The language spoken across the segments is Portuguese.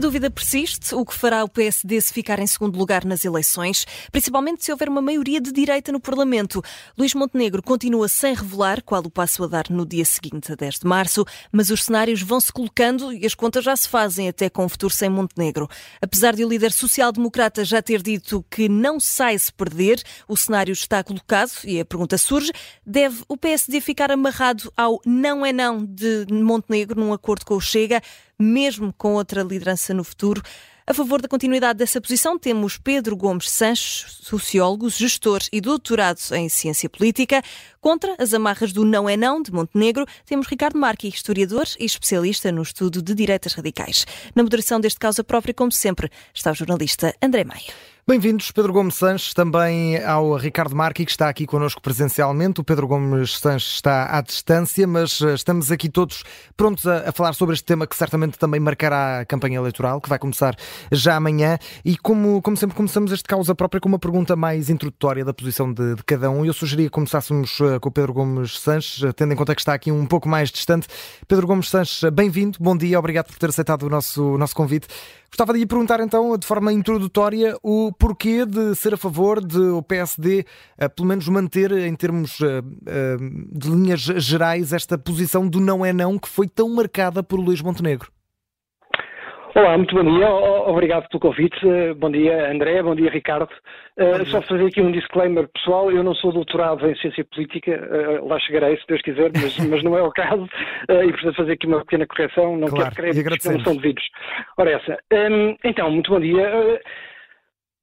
A dúvida persiste. O que fará o PSD se ficar em segundo lugar nas eleições, principalmente se houver uma maioria de direita no Parlamento? Luís Montenegro continua sem revelar qual o passo a dar no dia seguinte, a 10 de março, mas os cenários vão se colocando e as contas já se fazem até com o futuro sem Montenegro. Apesar de o líder social-democrata já ter dito que não sai se perder, o cenário está colocado e a pergunta surge: deve o PSD ficar amarrado ao não é não de Montenegro num acordo com o Chega? Mesmo com outra liderança no futuro. A favor da continuidade dessa posição, temos Pedro Gomes Sanches, sociólogo, gestor e doutorado em ciência política. Contra as amarras do não é não de Montenegro, temos Ricardo Marqui, historiador e especialista no estudo de direitas radicais. Na moderação deste causa própria, como sempre, está o jornalista André Maia. Bem-vindos, Pedro Gomes Sanches, também ao Ricardo Marqui, que está aqui connosco presencialmente. O Pedro Gomes Sanches está à distância, mas eh, estamos aqui todos prontos a, a, falar sobre este tema que certamente também marcará a campanha eleitoral, que vai começar já amanhã. E como, como sempre, começamos este causa própria com uma pergunta mais introdutória da posição de, de cada um. Eu sugeria que começássemos eh, com o Pedro Gomes Sanches, eh, tendo em conta que está aqui um pouco mais distante. Pedro Gomes Sanches, bem-vindo, bom dia, obrigado por ter aceitado o nosso, o nosso convite. Gostava de lhe perguntar então, de forma introdutória, o porquê de ser a favor de o PSD, uh, pelo menos manter em termos uh, uh, de linhas gerais esta posição do não é não que foi tão marcada por Luís Montenegro. Olá, muito bom dia. Obrigado pelo convite. Bom dia, André. Bom dia, Ricardo. Uh, só fazer aqui um disclaimer pessoal. Eu não sou doutorado em ciência política. Uh, lá chegarei, se Deus quiser, mas, mas não é o caso. E preciso fazer aqui uma pequena correção. Não claro, quero créditos que não são devidos. Ora, essa. Um, então, muito bom dia.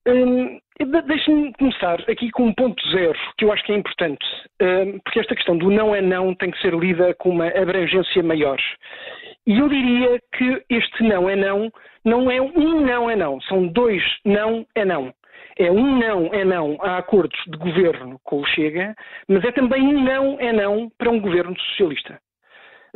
Um, Deixe-me começar aqui com um ponto zero, que eu acho que é importante, porque esta questão do não é não tem que ser lida com uma abrangência maior. E eu diria que este não é não, não é um não é não, são dois não é não. É um não é não a acordos de governo com o Chega, mas é também um não é não para um governo socialista.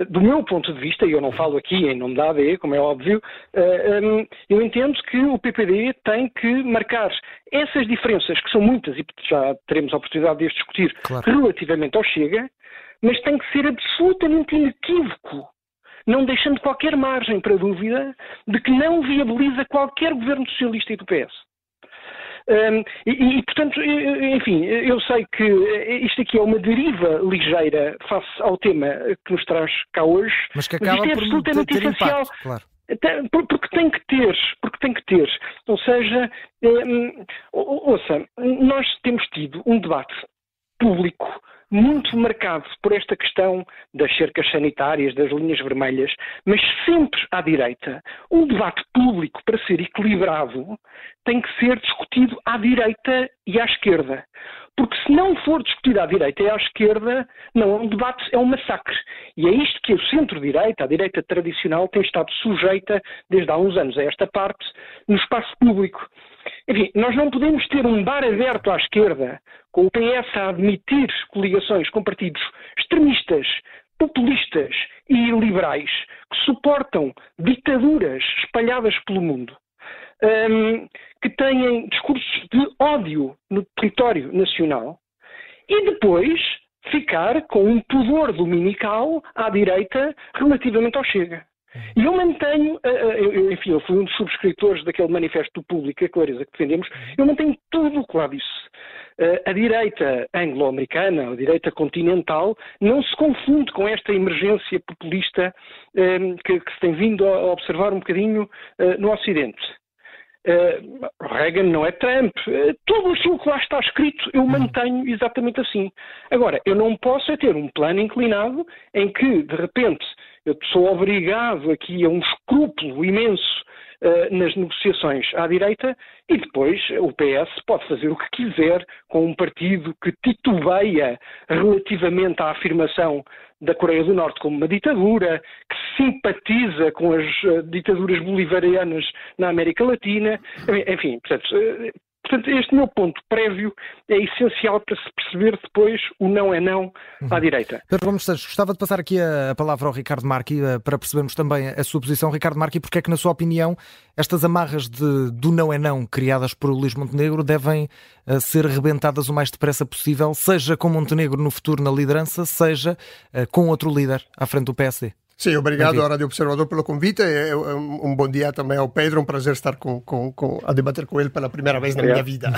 Do meu ponto de vista, e eu não falo aqui em nome da AD, como é óbvio, eh, ehm, eu entendo que o PPD tem que marcar essas diferenças, que são muitas e já teremos a oportunidade de as discutir claro. relativamente ao Chega, mas tem que ser absolutamente inequívoco não deixando qualquer margem para dúvida de que não viabiliza qualquer governo socialista e do PS. Um, e, e, portanto, enfim, eu sei que isto aqui é uma deriva ligeira face ao tema que nos traz cá hoje, mas que acaba mas isto é absolutamente essencial. Impacto, claro. Porque tem que ter, porque tem que ter. Ou seja, um, ouça, nós temos tido um debate público muito marcado por esta questão das cercas sanitárias, das linhas vermelhas, mas sempre à direita. Um debate público, para ser equilibrado, tem que ser discutido à direita e à esquerda. Porque se não for discutido à direita e à esquerda, não é um debate, é um massacre. E é isto que o centro-direita, a direita tradicional, tem estado sujeita desde há uns anos a esta parte no espaço público. Enfim, nós não podemos ter um bar aberto à esquerda, com o PS a admitir coligações com partidos extremistas, populistas e liberais que suportam ditaduras espalhadas pelo mundo, um, que têm discursos de ódio no território nacional, e depois ficar com um pudor dominical à direita relativamente ao Chega. E eu mantenho, eh, eh, eu, enfim, eu fui um dos subscritores daquele manifesto público, a clareza que defendemos, eu mantenho tudo o que lá disse. Eh, a direita anglo-americana, a direita continental, não se confunde com esta emergência populista que, que se tem vindo a observar um bocadinho no Ocidente. Uh, Reagan não é Trump. Uh, tudo aquilo que lá está escrito eu mantenho exatamente assim. Agora, eu não posso é ter um plano inclinado em que, de repente, eu sou obrigado aqui a um escrúpulo imenso uh, nas negociações à direita e depois o PS pode fazer o que quiser com um partido que titubeia relativamente à afirmação da Coreia do Norte como uma ditadura, que simpatiza com as uh, ditaduras bolivarianas na América Latina, enfim, portanto, uh, Portanto, este meu ponto prévio é essencial para se perceber depois o não é não à uhum. direita. Pedro Gomes Santos, gostava de passar aqui a palavra ao Ricardo Marqui eh, para percebermos também a sua posição. Ricardo Marqui, porque é que, na sua opinião, estas amarras de, do não é não criadas por Luís Montenegro devem uh, ser rebentadas o mais depressa possível, seja com Montenegro no futuro na liderança, seja uh, com outro líder à frente do PSD? Sim, obrigado à Rádio Observador pelo convite. É um bom dia também ao Pedro, um prazer estar com, com, com, a debater com ele pela primeira vez na minha vida.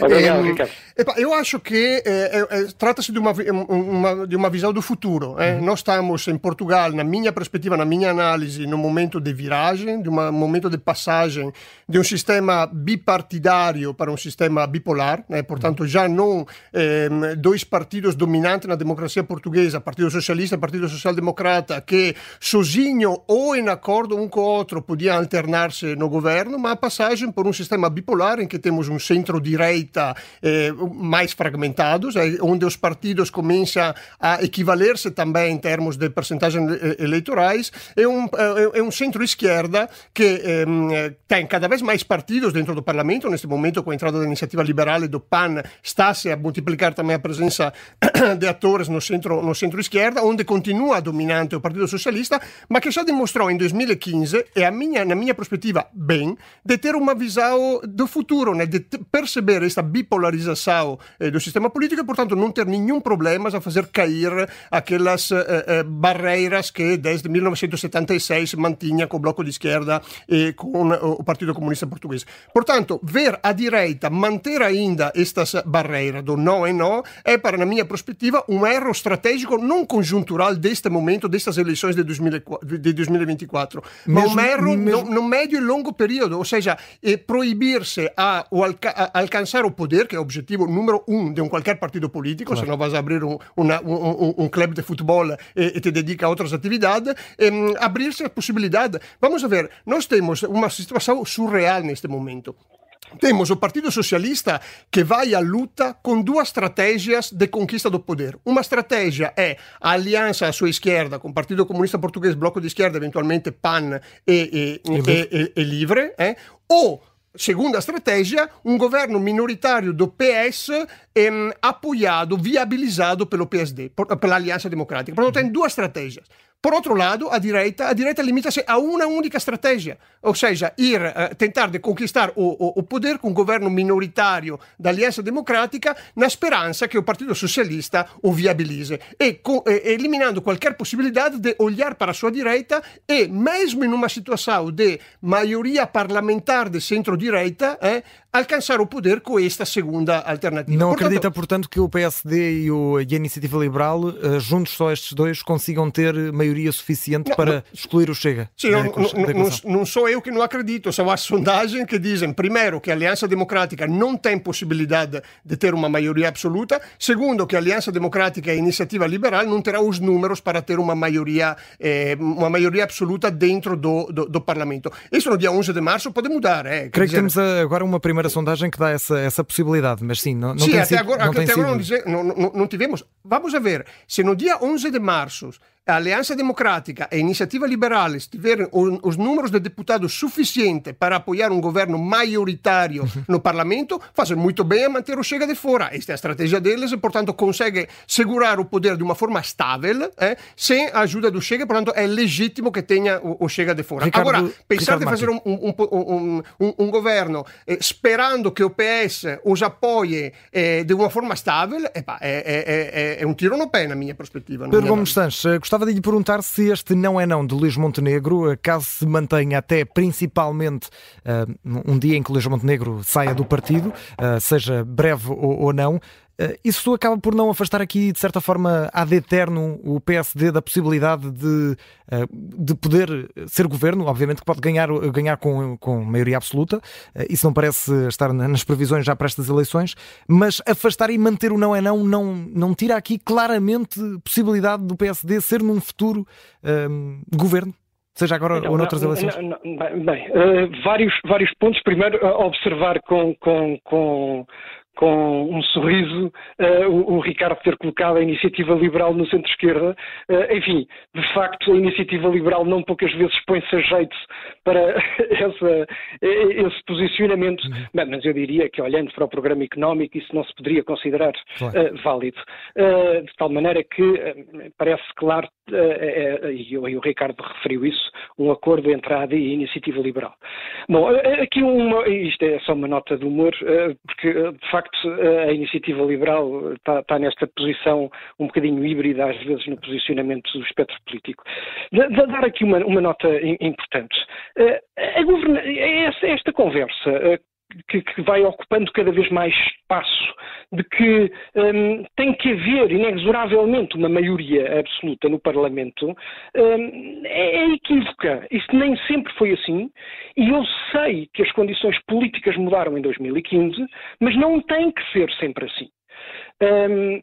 Obrigado, Ricardo. eu acho que é, é, trata-se de uma, uma, de uma visão do futuro. É? Uhum. Nós estamos em Portugal, na minha perspectiva, na minha análise, num momento de viragem, de um momento de passagem de um sistema bipartidário para um sistema bipolar, né? portanto, já não dois partidos dominantes na democracia portuguesa, Partido Socialista e Partido Social Democrata, que sozinho ou em acordo um com o outro podiam alternar-se no governo, mas a passagem por um sistema bipolar em que temos um centro-direita eh, mais fragmentados, eh, onde os partidos começam a equivaler-se também em termos de percentagens eh, eleitorais, é um, é, um centro-esquerda que eh, tem cada vez mais partidos dentro do parlamento, neste momento com a entrada da iniciativa liberal e do PAN está-se a multiplicar também a presença de atores no centro no centro-esquerda, onde continua dominante o Partido Socialista, ma che já demonstrou em 2015, e minha, na minha perspectiva, bem, de ter uma visão do futuro, né, de perceber esta bipolarização eh, sistema político e, portanto, não ter nenhum problema a fazer cair aquelas eh, eh, barreiras que desde 1976 mantinha com o Bloco de Esquerda e com o Partido Comunista Português. Portanto, ver a direita manter ainda estas barreiras do não e não é, para na minha perspectiva, um erro estratégico não conjuntural deste momento, destas eleições de, 2024, mas um erro mesmo... no, no, médio e longo período, ou seja, é proibir-se a, a, alcançar o poder, que é o objetivo número um de um qualquer partido político, claro. se não vais abrir um, uma, um, um, clube de futebol e, e, te dedica a outras atividades, abrir-se a possibilidade. Vamos ver, nós temos uma situação surreal neste momento. Temos o Partido Socialista que vai à luta com duas estratégias de conquista do poder. Uma estratégia é a aliança à sua esquerda com o Partido Comunista Português, Bloco de Esquerda, eventualmente PAN e, e, e, e Livre, eh? ou Segunda estratégia, um governo minoritário do PS ehm, apoiado, viabilizado pelo PSD, pela Aliança Democrática. Portanto, tem duas estratégias. Por outro lado, a direita, a direita limita-se a uma única estratégia, ou seja, ir uh, tentar de conquistar o, o, o, poder com um governo minoritário da Aliança Democrática na speranza que o Partido Socialista o viabilize. E co, eh, eliminando qualquer possibilidade de olhar para a sua direita e mesmo em uma situação de maioria parlamentar de centro-direita, eh, alcançar o poder com esta segunda alternativa. Não portanto, acredita, portanto, que o PSD e, o, e a Iniciativa Liberal, uh, juntos só estes dois, consigam ter maioria suficiente não, para não, excluir o Chega? Sim, não, não, não, sou eu que não acredito, são as sondagens que dizem, primeiro, que a Aliança Democrática não tem possibilidade de ter uma maioria absoluta, segundo, que a Aliança Democrática e a Iniciativa Liberal não terão os números para ter uma maioria, eh, uma maioria absoluta dentro do, do, do, Parlamento. Isso no dia 11 de março pode mudar. Eh, Creio dizer... que temos agora uma primeira primeira sondagem que dá essa, essa possibilidade, mas sim, não, não sim, até sido, agora, não até agora sido... não, não, não tivemos. Vamos a ver, se no dia 11 de março a Aliança Democrática e a Iniciativa Liberal tiverem os números de deputados suficientes para apoiar um governo maioritário uhum. no Parlamento, fazem muito bem a manter o Chega de fora. Esta é a estratégia deles e, portanto, consegue segurar o poder de uma forma estável, eh, sem a ajuda do Chega, portanto, é legítimo que tenha o, o Chega de fora. Ricardo, Agora, pensar Ricardo de fazer um, um, um, um governo eh, esperando que o PS os apoie eh, de uma forma estável, é, é, é, é, um tiro no pé, na minha perspectiva. Pedro Gomes Sanches, Gostava de lhe perguntar se este não é não de Luís Montenegro, caso se mantenha até principalmente uh, um dia em que Luís Montenegro saia do partido, uh, seja breve ou, não, eh, isso acaba por não afastar aqui, de certa forma, ad eterno o PSD da possibilidade de, eh, de poder ser governo. Obviamente que pode ganhar, ganhar com, com maioria absoluta, eh, isso não parece estar nas previsões já para estas eleições, mas afastar e manter o não é não não, não tira aqui claramente possibilidade do PSD ser num futuro um, governo? seja agora não, ou noutras eleições? Não, não, bem, uh, vários, vários pontos. Primeiro, uh, observar com, com, com, com um sorriso uh, o, o, Ricardo ter colocado a iniciativa liberal no centro-esquerda. Uh, enfim, de facto, a iniciativa liberal não poucas vezes põe-se a jeito para essa, esse posicionamento, uhum. Bem, mas eu diria que, olhando para o programa económico, isso não se poderia considerar claro. uh, válido. de tal maneira que parece claro, e, o Ricardo referiu isso, um acordo entre a AD e a iniciativa liberal. Bom, aqui uma, isto é só uma nota de humor, porque de facto facto, a iniciativa liberal está, está, nesta posição um bocadinho híbrida, às vezes, no posicionamento do espectro político. Dar aqui uma, uma nota importante. A esta conversa que, que, vai ocupando cada vez mais espaço, de que um, tem que haver inexoravelmente uma maioria absoluta no Parlamento, um, é, é equívoca. Isso nem sempre foi assim, e eu sei que as condições políticas mudaram em 2015, mas não tem que ser sempre assim. Um,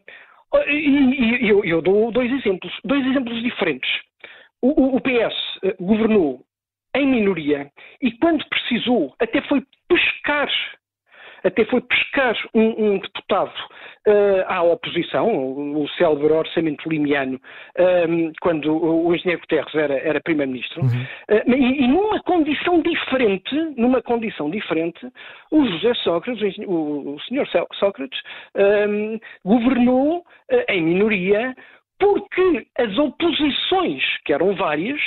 e, e eu, eu, dou dois exemplos, dois exemplos diferentes. O, o PS eh, governou em minoria e quando precisou até foi pescar até foi pescar um, um deputado uh, à oposição, o, o célebre orçamento limiano, um, ehm, quando o engenheiro Guterres era, era primeiro-ministro, uhum. uh, e, e, numa condição diferente, numa condição diferente, o José Sócrates, o, o senhor Sócrates, um, ehm, governou uh, em minoria porque as oposições, que eram várias,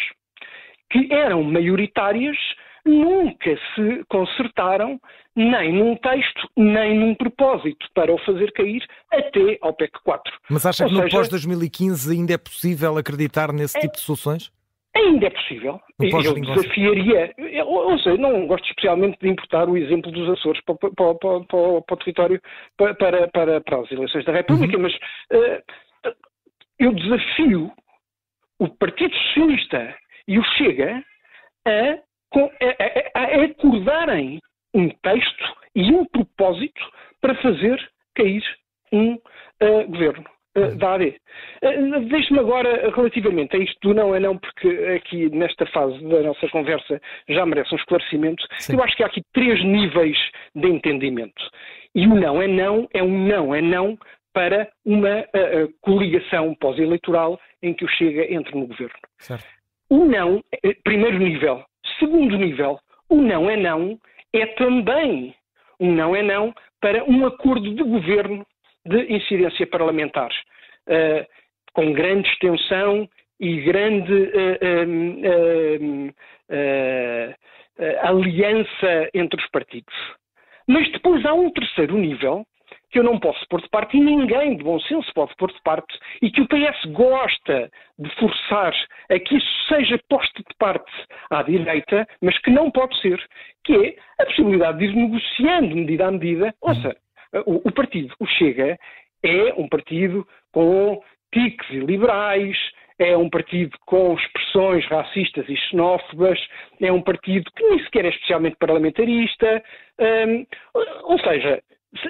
que eram maioritárias, nunca se consertaram nem num texto, nem num propósito para o fazer cair até ao PEC 4. Mas acha Ou que no pós-2015 ainda é possível acreditar nesse é, tipo de soluções? Ainda é possível. Eu desafiaria. Ou seja, não gosto especialmente de importar o exemplo dos Açores para, para, para, para o território para, para, para, as eleições da República, uhum. mas uh, eu desafio o Partido Socialista e o Chega a, a, a acordarem um texto e um propósito para fazer cair um uh, governo. Uh, da AD. Uh, Deixe-me agora, relativamente a isto do não é não, porque aqui nesta fase da nossa conversa já merece um esclarecimento. Sim. Eu acho que há aqui três níveis de entendimento. E o não é não é um não é não para uma coligação pós-eleitoral em que o Chega entre no governo. Certo. O não, eh, primeiro nível. Segundo nível, o não é não é também um não é não para um acordo de governo de incidência parlamentar, uh, com grande extensão e grande uh, uh, aliança entre os partidos. Mas depois há um terceiro nível, que eu não posso pôr de parte e ninguém de bom senso pode pôr de parte e que o PS gosta de forçar a que isso seja posto de parte à direita, mas que não pode ser, que é a possibilidade de ir negociando medida a medida. Ouça, o, o partido, o Chega, é um partido com tiques liberais, é um partido com expressões racistas e xenófobas, é um partido que nem sequer é especialmente parlamentarista, hum, ou seja,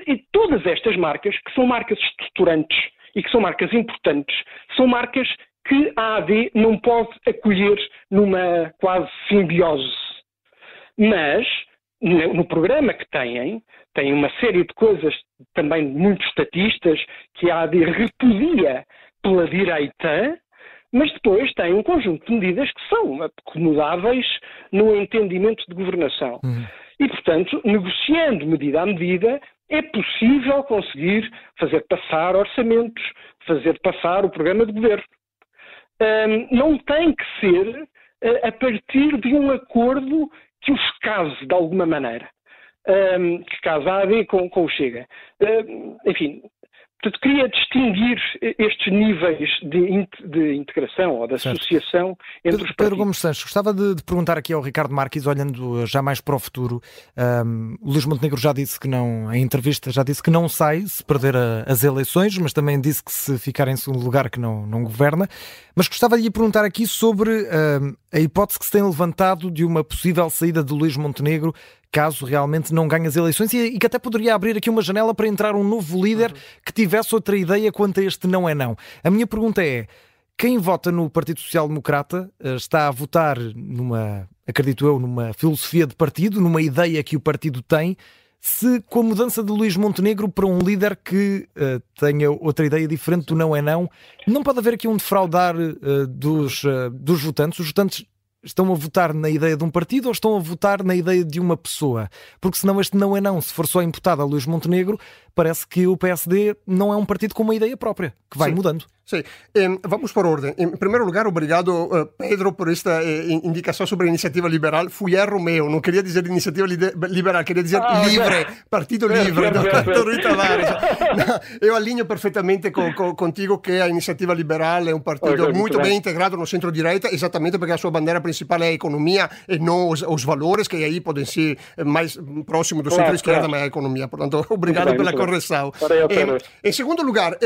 e todas estas marcas, que são marcas estruturantes e que são marcas importantes, são marcas que a AD não pode acolher numa quase simbiose. Mas, no programa que têm, têm uma série de coisas, também muito estatistas, que a AD repudia pela direita, mas depois tem um conjunto de medidas que são acomodáveis no entendimento de governação. Uhum. E, portanto, negociando medida a medida, é possível conseguir fazer passar orçamentos, fazer passar o programa de governo. Não tem que ser uh, a partir de um acordo que os case de alguma maneira. Que case a AD com, com o Chega. Enfim, Portanto, queria distinguir estes níveis de, de integração ou de associação certo. entre os partidos. Pedro Gomes Santos, gostava de, de, perguntar aqui ao Ricardo Marques, olhando já mais para o futuro. Um, o Luís Montenegro já disse que não, em entrevista, já disse que não sai se perder a, as eleições, mas também disse que se ficar em segundo lugar que não, não governa. Mas gostava de lhe perguntar aqui sobre um, a hipótese que se tem levantado de uma possível saída de Luís Montenegro caso realmente não ganhe as eleições e, que até poderia abrir aqui uma janela para entrar um novo líder uhum. que tivesse outra ideia quanto a este não é não. A minha pergunta é: quem vota no Partido Social Democrata eh, está a votar numa, acredito eu, numa filosofia de partido, numa ideia que o partido tem, se com a mudança de Luís Montenegro para um líder que uh, tenha outra ideia diferente do não é não, não pode haver aqui um defraudar uh, dos, uh, dos votantes. Os votantes estão a votar na ideia de um partido ou estão a votar na ideia de uma pessoa? Porque senão este não é não. Se for só imputado a Luís Montenegro, parece que o PSD não é um partido com uma ideia própria, que vai Sim. mudando. Sim. Vamos por ordem. Em primeiro lugar, obrigado, uh, Pedro, por esta eh, indicação sobre a iniciativa liberal. Fui erro meu, não queria dizer iniciativa liberal, queria dizer ah, livre, partido livre, do Rui Tavares. eu alinho perfeitamente com, com, contigo que a iniciativa liberal é um partido okay, muito bem, integrado no centro-direita, exatamente porque a sua bandeira principal é a economia e não os, os valores, que aí podem ser mais próximo do claro, centro-esquerda, claro. mas é a economia. Portanto, obrigado pela correção. Em, em segundo lugar,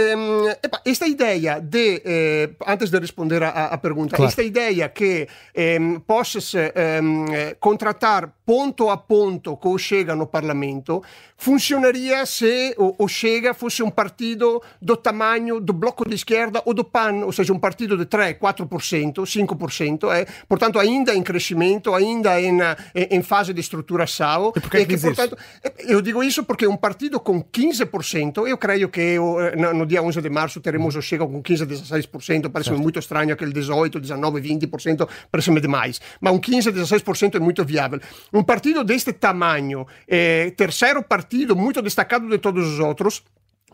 esta ideia de, eh, antes de responder à pergunta, claro. esta ideia que eh, possa-se eh, contratar ponto a ponto com o Chega no Parlamento, funcionaria se o, o Chega fosse um partido do tamanho do Bloco de Esquerda ou do PAN, ou seja, um partido de 3, 4%, 5%, eh? portanto ainda em crescimento, ainda em, em fase de estruturação. E por que, que portanto, Eu digo isso porque um partido com 15%, eu creio que no, no dia 11 de março teremos o Chega com 15, 16%, parece-me muito estranho aquele 18, 19, 20%, parece-me demais, mas um 15, 16% é muito viável. Um partido deste tamanho, eh, terceiro partido muito destacado de todos os outros,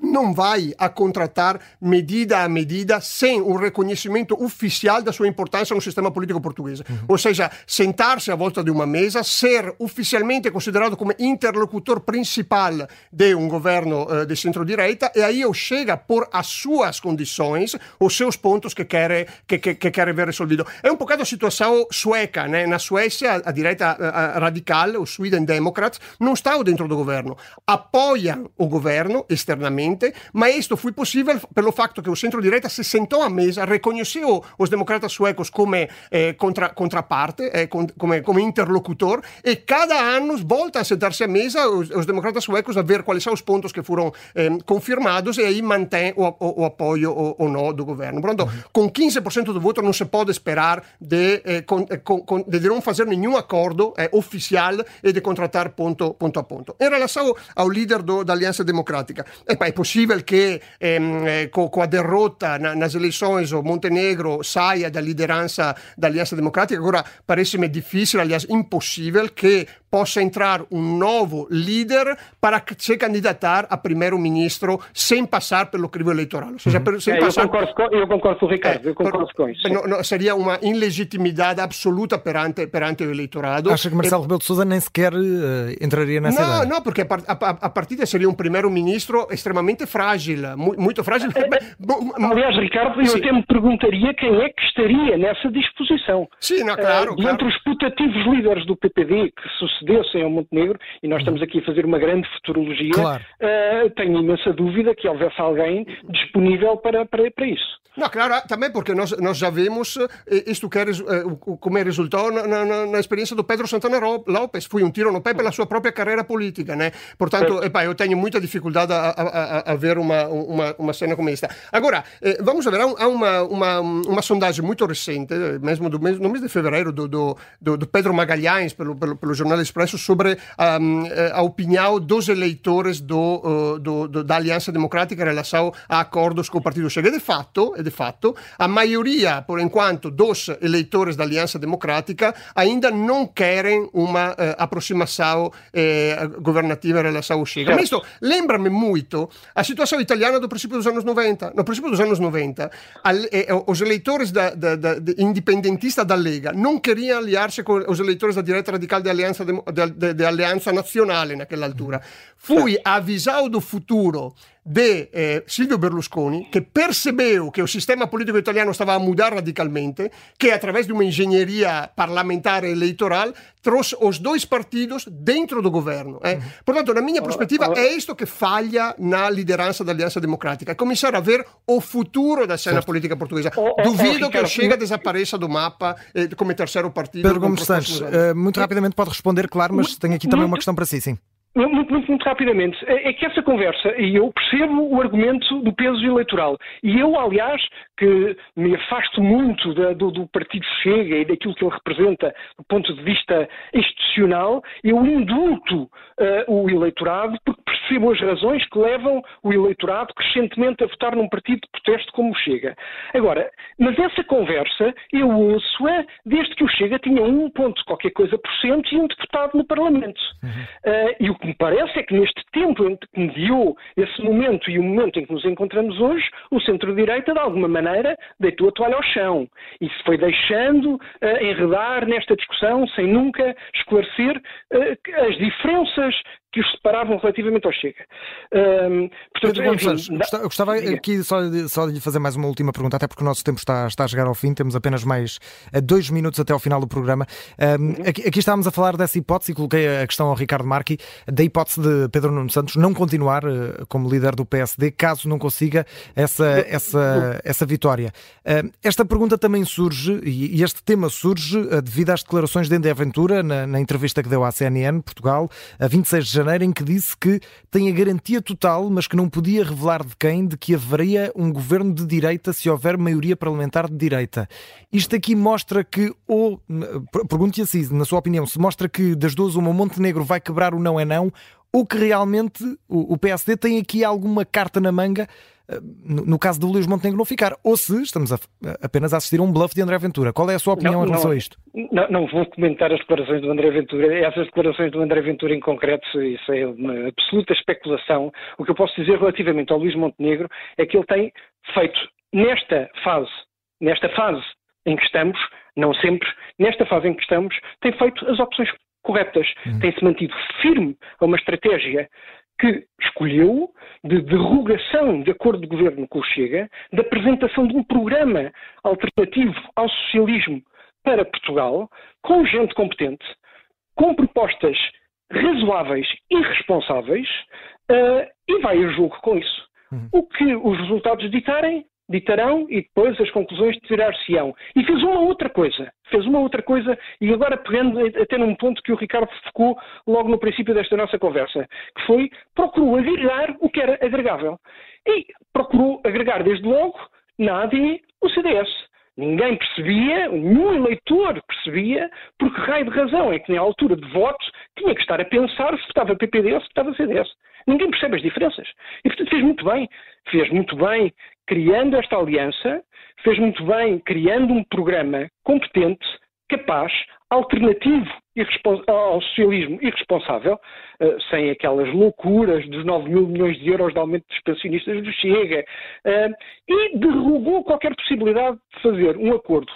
não vai a contratar medida a medida sem o reconhecimento oficial da sua importância no sistema político português. Uhum. Ou seja, sentar-se à volta de uma mesa, ser oficialmente considerado como interlocutor principal de um governo uh, de centro-direita e aí chega por as suas condições, os seus pontos que quer, que, que, que quer ver resolvido. É um bocado a situação sueca. Né? Na Suécia, a, a direita a, a radical, o Sweden Democrats, não está dentro do governo. Apoiam o governo externamente ma questo fu possibile per il fatto che il centro-direita si sentò a mesa, riconosceu os democratas suecos come eh, contra, contraparte, eh, come, come, interlocutor, e cada anno volta a sentarsi a mesa os, democratas suecos a ver quais são os pontos que foram eh, confirmados e aí mantém o, o, o apoio ou, ou não do governo. Pronto, com 15% do voto não se pode esperar de, eh, con, eh, con, con, de não fazer nenhum acordo eh, oficial e de contratar ponto, ponto a ponto. Em relação ao líder do, da Aliança Democrática, é, é possível que ehm, eh, com, com, a derrota na, nas eleições o Montenegro saia da liderança da Aliança Democrática. Agora parece-me difícil, aliás impossível, possa entrar um novo líder para se candidatar a primeiro-ministro sem passar pelo crivo eleitoral. Ou seja, uhum. sem é, passar... eu, concordo com, eu concordo com o Ricardo, é, eu concordo com isso. Não, não, seria uma ilegitimidade absoluta perante, perante o eleitorado. Acha que Marcelo e... Rebelo de Sousa nem sequer uh, entraria nessa não, ideia? Não, porque a, a, a partida seria um primeiro-ministro extremamente frágil, muito frágil. É, aliás, Ricardo, eu Sim. até me perguntaria quem é que estaria nessa disposição. Sim, não, claro. Uh, claro. Entre os putativos líderes do PPD que sucederam sucedessem ao Montenegro, e nós estamos aqui a fazer uma grande futurologia, claro. uh, tenho imensa dúvida que houvesse alguém disponível para, para, para isso. Não, claro, também porque nós, nós já vimos eh, isto que é, como é resultou na, na, na, experiência do Pedro Santana Lopes. Foi um tiro no pé pela sua própria carreira política, né? Portanto, epá, eu tenho muita dificuldade a, a, a ver uma, uma, uma cena como esta. Agora, eh, vamos ver, há uma, uma, uma sondagem muito recente, mesmo do mês, no mês de fevereiro, do, do, do Pedro Magalhães, pelo, pelo, pelo Jornal Expresso, sobre um, a opinião dos eleitores do, do, do, da Aliança Democrática em relação a acordos com o Partido Chega. De fato, de fato, a maioria, por enquanto, dos eleitores da Aliança Democrática ainda não querem uma eh, aproximação eh, governativa em relação ao Chega. Mas isto lembra-me muito a situação italiana do princípio dos anos 90. No princípio dos anos 90, al, eh, os eleitores da, da, da, independentista da Lega não queriam aliar-se com os eleitores da direita radical de Aliança, de, de Aliança Nazionale naquela altura. Fui avisado do futuro de eh, Silvio Berlusconi, que percebeu que o sistema político italiano estava a mudar radicalmente, que através de uma engenharia parlamentar e eleitoral trouxe os dois partidos dentro do governo. Eh? Uhum. Portanto, na minha perspectiva, é isto que falha na liderança da Aliança Democrática. Começar a ver o futuro da cena política portuguesa. Oh, oh, Duvido oh, que o Chega desapareça do mapa eh, como terceiro partido. Pedro Gomes Santos, uh, muito rapidamente pode responder, claro, mas tenho aqui também uma questão para si, sim. Muito, muito, muito, rapidamente. É, é que essa conversa, e eu percebo o argumento do peso eleitoral, e eu, aliás, que me afasto muito da, do, do, Partido Chega e daquilo que ele representa do ponto de vista institucional, eu indulto uh, o eleitorado porque percebo as razões que levam o eleitorado crescentemente a votar num partido de protesto como o Chega. Agora, mas essa conversa eu ouço-a desde que o Chega tinha um ponto qualquer coisa por cento e um deputado no Parlamento. Uhum. Uh, e o que me parece é que neste tempo que mediou esse momento e o momento em que nos encontramos hoje, o centro-direita, de alguma maneira, deitou a toalha ao chão. E se foi deixando uh, enredar nesta discussão sem nunca esclarecer uh, as diferenças que os separavam relativamente ao Chega. Um, portanto, Pedro enfim, Santos, dá... gostava aqui só de, só de lhe fazer mais uma última pergunta, até porque o nosso tempo está, está a chegar ao fim, temos apenas mais eh, dois minutos até ao final do programa. Um, uhum. aqui, aqui, estávamos a falar dessa hipótese, e coloquei a questão ao Ricardo Marqui, da hipótese de Pedro Nuno Santos não continuar uh, como líder do PSD, caso não consiga essa, essa, essa vitória. Uh, esta pergunta também surge, e, este tema surge uh, devido às declarações de Ende Aventura, na, na entrevista que deu à CNN Portugal, a 26 de janeiro, em que disse que tem a garantia total, mas que não podia revelar de quem, de que haveria um governo de direita se houver maioria parlamentar de direita. Isto aqui mostra que, ou, pergunte-lhe assim, na sua opinião, se mostra que das duas uma Montenegro vai quebrar o não é não, ou que realmente o PSD tem aqui alguma carta na manga no caso do Luís Montenegro não ficar, ou se estamos a, apenas a assistir a um bluff de André Ventura. Qual é a sua opinião não, em relação não, a isto? Não, não, vou comentar as declarações do André Ventura. Essas declarações do André Ventura em concreto, isso é uma absoluta especulação. O que eu posso dizer relativamente ao Luís Montenegro é que ele tem feito nesta fase, nesta fase em que estamos, não sempre, nesta fase em que estamos, tem feito as opções corretas. Uhum. Tem-se mantido firme a uma estratégia que escolheu de derrogação de acordo de governo com o Chega, da apresentação de um programa alternativo ao socialismo para Portugal, com gente competente, com propostas razoáveis e responsáveis, uh, e vai a jogo com isso. Uhum. O que os resultados ditarem, ditarão e depois as conclusões tirar-se-ão. E fez uma outra coisa, fez uma outra coisa, e agora pegando até num ponto que o Ricardo focou logo no princípio desta nossa conversa, que foi, procurou agregar o que era agregável. E procurou agregar desde logo na AD o CDS. Ninguém percebia, nenhum eleitor percebia, por que raio de razão é que na altura de voto tinha que estar a pensar se estava PPD ou se estava CDS. Ninguém percebe as diferenças. E, portanto, fez muito bem. Fez muito bem criando esta aliança, fez muito bem criando um programa competente, capaz, alternativo ao socialismo irresponsável, eh, sem aquelas loucuras dos 9 mil milhões de euros de aumento dos pensionistas do Chega, eh, e derrubou qualquer possibilidade de fazer um acordo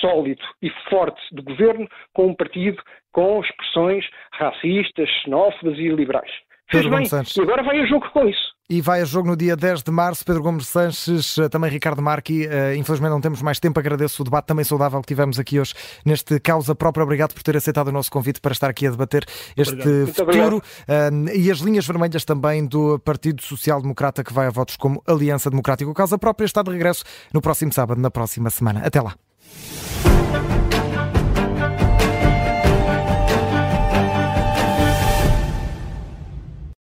sólido e forte de governo com um partido com expressões racistas, xenófobas e liberais. Gomes Sanches. E agora vai a jogo com isso. E vai a jogo no dia 10 de março. Pedro Gomes Sanches, eh, também Ricardo Marqui. Uh, infelizmente não temos mais tempo. Agradeço o debate também saudável que tivemos aqui hoje neste Causa Própria. Obrigado por ter aceitado o nosso convite para estar aqui a debater este futuro uh, e as linhas vermelhas também do Partido Social Democrata que vai a votos como Aliança Democrática. O Causa Própria está de regresso no próximo sábado, na próxima semana. Até lá.